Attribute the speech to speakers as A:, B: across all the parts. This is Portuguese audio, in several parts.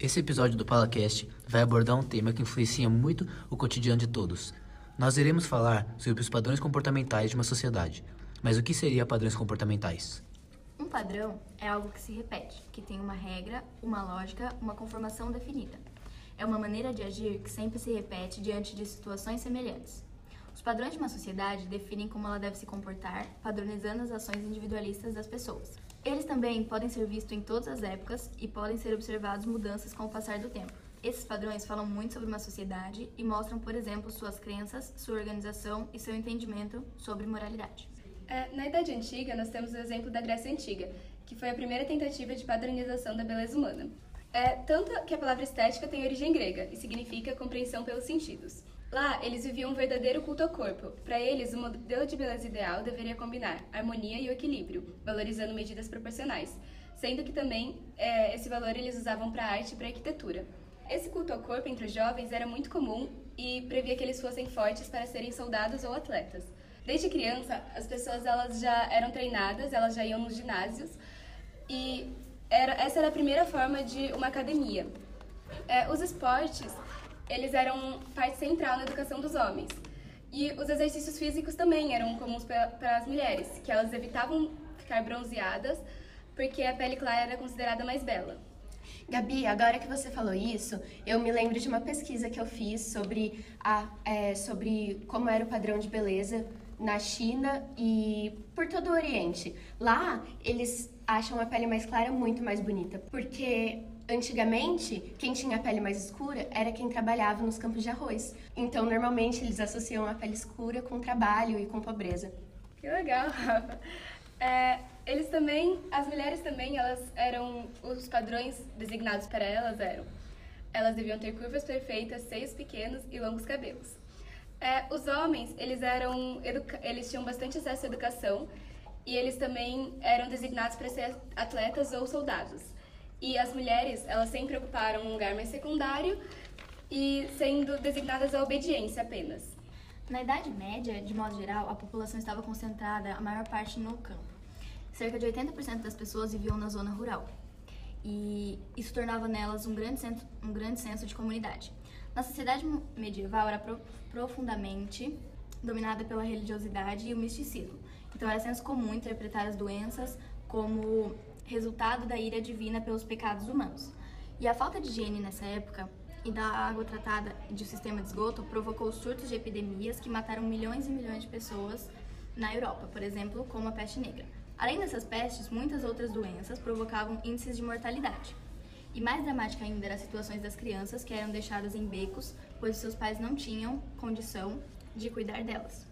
A: Esse episódio do Palacast vai abordar um tema que influencia muito o cotidiano de todos. Nós iremos falar sobre os padrões comportamentais de uma sociedade. Mas o que seria padrões comportamentais?
B: Um padrão é algo que se repete, que tem uma regra, uma lógica, uma conformação definida. É uma maneira de agir que sempre se repete diante de situações semelhantes. Os padrões de uma sociedade definem como ela deve se comportar, padronizando as ações individualistas das pessoas. Eles também podem ser vistos em todas as épocas e podem ser observados mudanças com o passar do tempo. Esses padrões falam muito sobre uma sociedade e mostram, por exemplo, suas crenças, sua organização e seu entendimento sobre moralidade.
C: É, na Idade Antiga, nós temos o exemplo da Grécia Antiga, que foi a primeira tentativa de padronização da beleza humana. É, tanto que a palavra estética tem origem grega e significa compreensão pelos sentidos. Lá, eles viviam um verdadeiro culto ao corpo. Para eles, o modelo de beleza ideal deveria combinar harmonia e equilíbrio, valorizando medidas proporcionais, sendo que também é, esse valor eles usavam para arte e para arquitetura. Esse culto ao corpo entre os jovens era muito comum e previa que eles fossem fortes para serem soldados ou atletas. Desde criança, as pessoas elas já eram treinadas, elas já iam nos ginásios e era, essa era a primeira forma de uma academia. É, os esportes eles eram parte central na educação dos homens. E os exercícios físicos também eram comuns para as mulheres, que elas evitavam ficar bronzeadas porque a pele clara era considerada mais bela.
D: Gabi, agora que você falou isso, eu me lembro de uma pesquisa que eu fiz sobre, a, é, sobre como era o padrão de beleza na China e por todo o Oriente. Lá, eles acham a pele mais clara muito mais bonita, porque Antigamente, quem tinha a pele mais escura era quem trabalhava nos campos de arroz. Então, normalmente, eles associam a pele escura com trabalho e com pobreza.
C: Que legal, Rafa. É, eles também, as mulheres também, elas eram, os padrões designados para elas eram, elas deviam ter curvas perfeitas, seios pequenos e longos cabelos. É, os homens, eles eram, eles tinham bastante acesso à educação e eles também eram designados para ser atletas ou soldados. E as mulheres, elas sempre ocuparam um lugar mais secundário e sendo designadas à obediência apenas.
B: Na Idade Média, de modo geral, a população estava concentrada a maior parte no campo. Cerca de 80% das pessoas viviam na zona rural. E isso tornava nelas um grande, senso, um grande senso de comunidade. Na sociedade medieval era pro, profundamente dominada pela religiosidade e o misticismo. Então era senso comum interpretar as doenças como resultado da ira divina pelos pecados humanos. E a falta de higiene nessa época e da água tratada de sistema de esgoto provocou surtos de epidemias que mataram milhões e milhões de pessoas na Europa, por exemplo, como a peste negra. Além dessas pestes, muitas outras doenças provocavam índices de mortalidade. E mais dramática ainda eram as situações das crianças que eram deixadas em becos, pois seus pais não tinham condição de cuidar delas.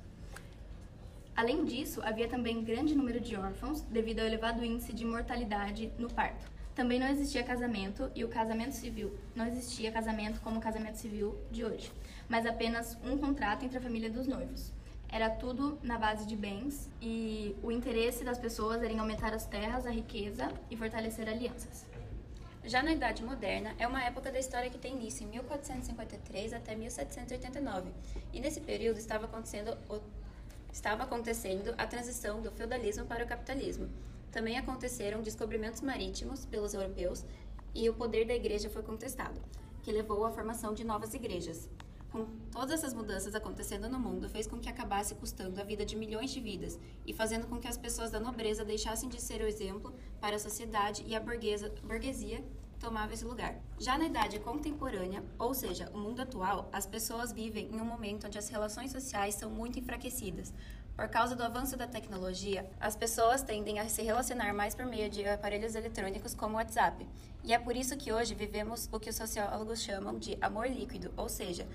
B: Além disso, havia também grande número de órfãos devido ao elevado índice de mortalidade no parto. Também não existia casamento e o casamento civil não existia casamento como o casamento civil de hoje, mas apenas um contrato entre a família dos noivos. Era tudo na base de bens e o interesse das pessoas era em aumentar as terras, a riqueza e fortalecer alianças.
E: Já na Idade Moderna, é uma época da história que tem início em 1453 até 1789, e nesse período estava acontecendo o estava acontecendo a transição do feudalismo para o capitalismo. Também aconteceram descobrimentos marítimos pelos europeus e o poder da igreja foi contestado, que levou à formação de novas igrejas. Com todas essas mudanças acontecendo no mundo, fez com que acabasse custando a vida de milhões de vidas e fazendo com que as pessoas da nobreza deixassem de ser o exemplo para a sociedade e a burguesa, burguesia tomava esse lugar. Já na idade contemporânea, ou seja, o mundo atual, as pessoas vivem em um momento onde as relações sociais são muito enfraquecidas. Por causa do avanço da tecnologia, as pessoas tendem a se relacionar mais por meio de aparelhos eletrônicos como o WhatsApp. E é por isso que hoje vivemos o que os sociólogos chamam de amor líquido, ou seja,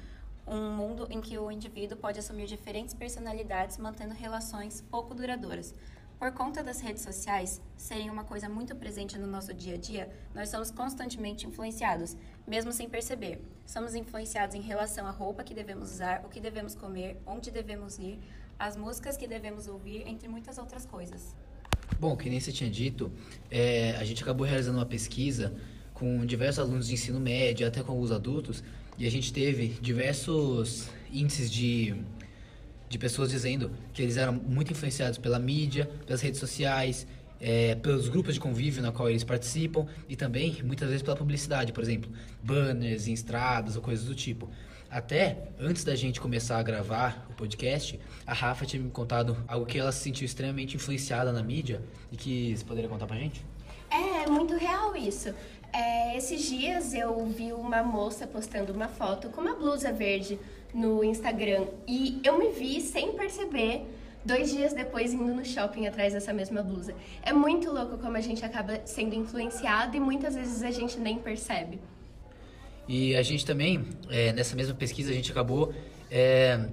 E: um mundo em que o indivíduo pode assumir diferentes personalidades mantendo relações pouco duradouras. Por conta das redes sociais serem uma coisa muito presente no nosso dia a dia, nós somos constantemente influenciados, mesmo sem perceber. Somos influenciados em relação à roupa que devemos usar, o que devemos comer, onde devemos ir, as músicas que devemos ouvir, entre muitas outras coisas.
A: Bom, que nem você tinha dito, é, a gente acabou realizando uma pesquisa com diversos alunos de ensino médio, até com alguns adultos, e a gente teve diversos índices de de pessoas dizendo que eles eram muito influenciados pela mídia, pelas redes sociais é, pelos grupos de convívio na qual eles participam e também muitas vezes pela publicidade, por exemplo, banners em estradas ou coisas do tipo. Até antes da gente começar a gravar o podcast, a Rafa tinha me contado algo que ela se sentiu extremamente influenciada na mídia e que você poderia contar pra gente?
D: É, muito real isso. É, esses dias eu vi uma moça postando uma foto com uma blusa verde no Instagram e eu me vi sem perceber dois dias depois indo no shopping atrás dessa mesma blusa. É muito louco como a gente acaba sendo influenciado e muitas vezes a gente nem percebe.
A: E a gente também, é, nessa mesma pesquisa, a gente acabou é,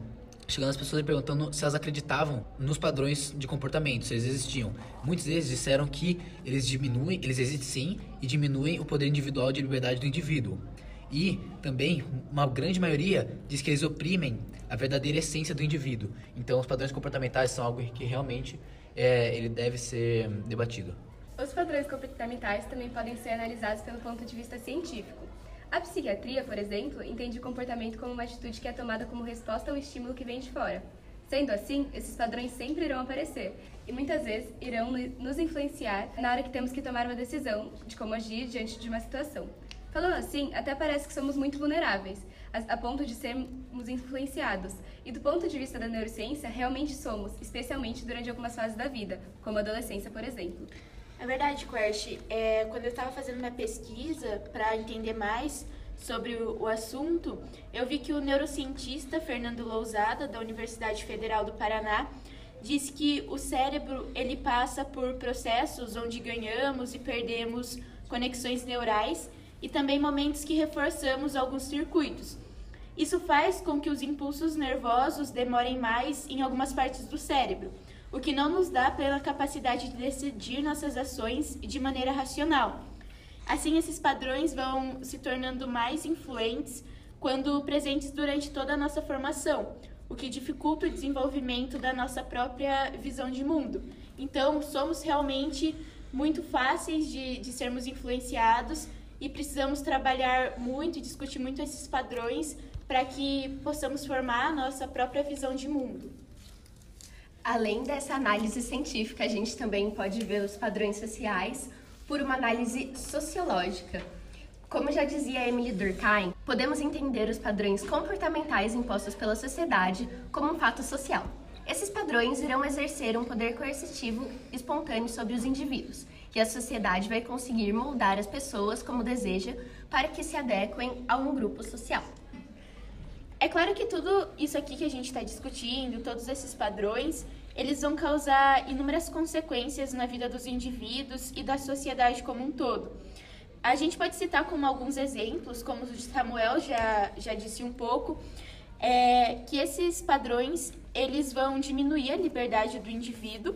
A: chegando as pessoas e perguntando se elas acreditavam nos padrões de comportamento, se eles existiam. Muitos deles disseram que eles diminuem, eles existem sim e diminuem o poder individual de liberdade do indivíduo. E também uma grande maioria diz que eles oprimem a verdadeira essência do indivíduo. Então, os padrões comportamentais são algo que realmente é, ele deve ser debatido.
C: Os padrões comportamentais também podem ser analisados pelo ponto de vista científico. A psiquiatria, por exemplo, entende o comportamento como uma atitude que é tomada como resposta ao estímulo que vem de fora. Sendo assim, esses padrões sempre irão aparecer e muitas vezes irão nos influenciar na hora que temos que tomar uma decisão de como agir diante de uma situação. Falando assim, até parece que somos muito vulneráveis, a, ponto de sermos influenciados. E do ponto de vista da neurociência, realmente somos, especialmente durante algumas fases da vida, como a adolescência, por exemplo.
F: É verdade, Quersh. É, quando eu estava fazendo minha pesquisa para entender mais sobre o, o, assunto, eu vi que o neurocientista Fernando Lousada, da Universidade Federal do Paraná, diz que o cérebro ele passa por processos onde ganhamos e perdemos conexões neurais e também momentos que reforçamos alguns circuitos. Isso faz com que os impulsos nervosos demorem mais em algumas partes do cérebro o que não nos dá plena capacidade de decidir nossas ações de maneira racional. Assim, esses padrões vão se tornando mais influentes quando presentes durante toda a nossa formação, o que dificulta o desenvolvimento da nossa própria visão de mundo. Então, somos realmente muito fáceis de, de sermos influenciados e precisamos trabalhar muito e discutir muito esses padrões para que possamos formar a nossa própria visão de mundo.
D: Além dessa análise científica, a gente também pode ver os padrões sociais por uma análise sociológica. Como já dizia Emily Durkheim, podemos entender os padrões comportamentais impostos pela sociedade como um fato social. Esses padrões irão exercer um poder coercitivo espontâneo sobre os indivíduos, e a sociedade vai conseguir moldar as pessoas como deseja para que se adequem a um grupo social.
F: É claro que tudo isso aqui que a gente está discutindo, todos esses padrões, eles vão causar inúmeras consequências na vida dos indivíduos e da sociedade como um todo. A gente pode citar como alguns exemplos, como o Samuel já, já disse um pouco, é, que esses padrões eles vão diminuir a liberdade do indivíduo,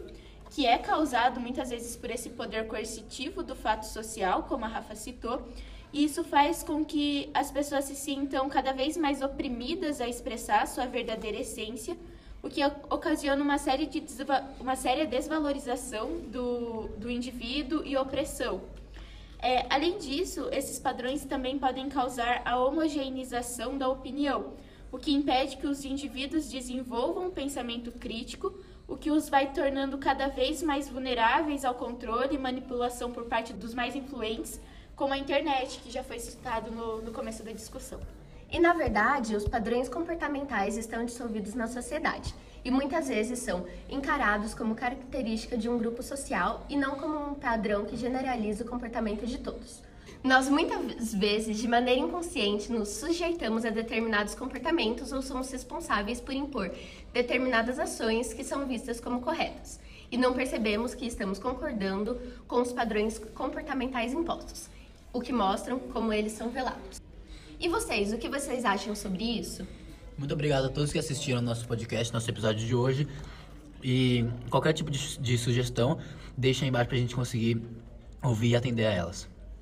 F: que é causado muitas vezes por esse poder coercitivo do fato social, como a Rafa citou, e isso faz com que as pessoas se sintam cada vez mais oprimidas a expressar sua verdadeira essência, o que ocasiona uma série de uma séria desvalorização do, do indivíduo e opressão. É, além disso, esses padrões também podem causar a homogeneização da opinião, o que impede que os indivíduos desenvolvam um pensamento crítico, o que os vai tornando cada vez mais vulneráveis ao controle e manipulação por parte dos mais influentes, como a internet, que já foi citado no, no começo da discussão.
D: E na verdade, os padrões comportamentais estão dissolvidos na sociedade e muitas vezes são encarados como característica de um grupo social e não como um padrão que generaliza o comportamento de todos. Nós muitas vezes, de maneira inconsciente, nos sujeitamos a determinados comportamentos ou somos responsáveis por impor determinadas ações que são vistas como corretas e não percebemos que estamos concordando com os padrões comportamentais impostos, o que mostram como eles são velados. E vocês, o que vocês acham sobre isso?
A: Muito obrigado a todos que assistiram ao nosso podcast, nosso episódio de hoje. E qualquer tipo de, de sugestão, deixa aí embaixo pra gente conseguir ouvir e atender a elas.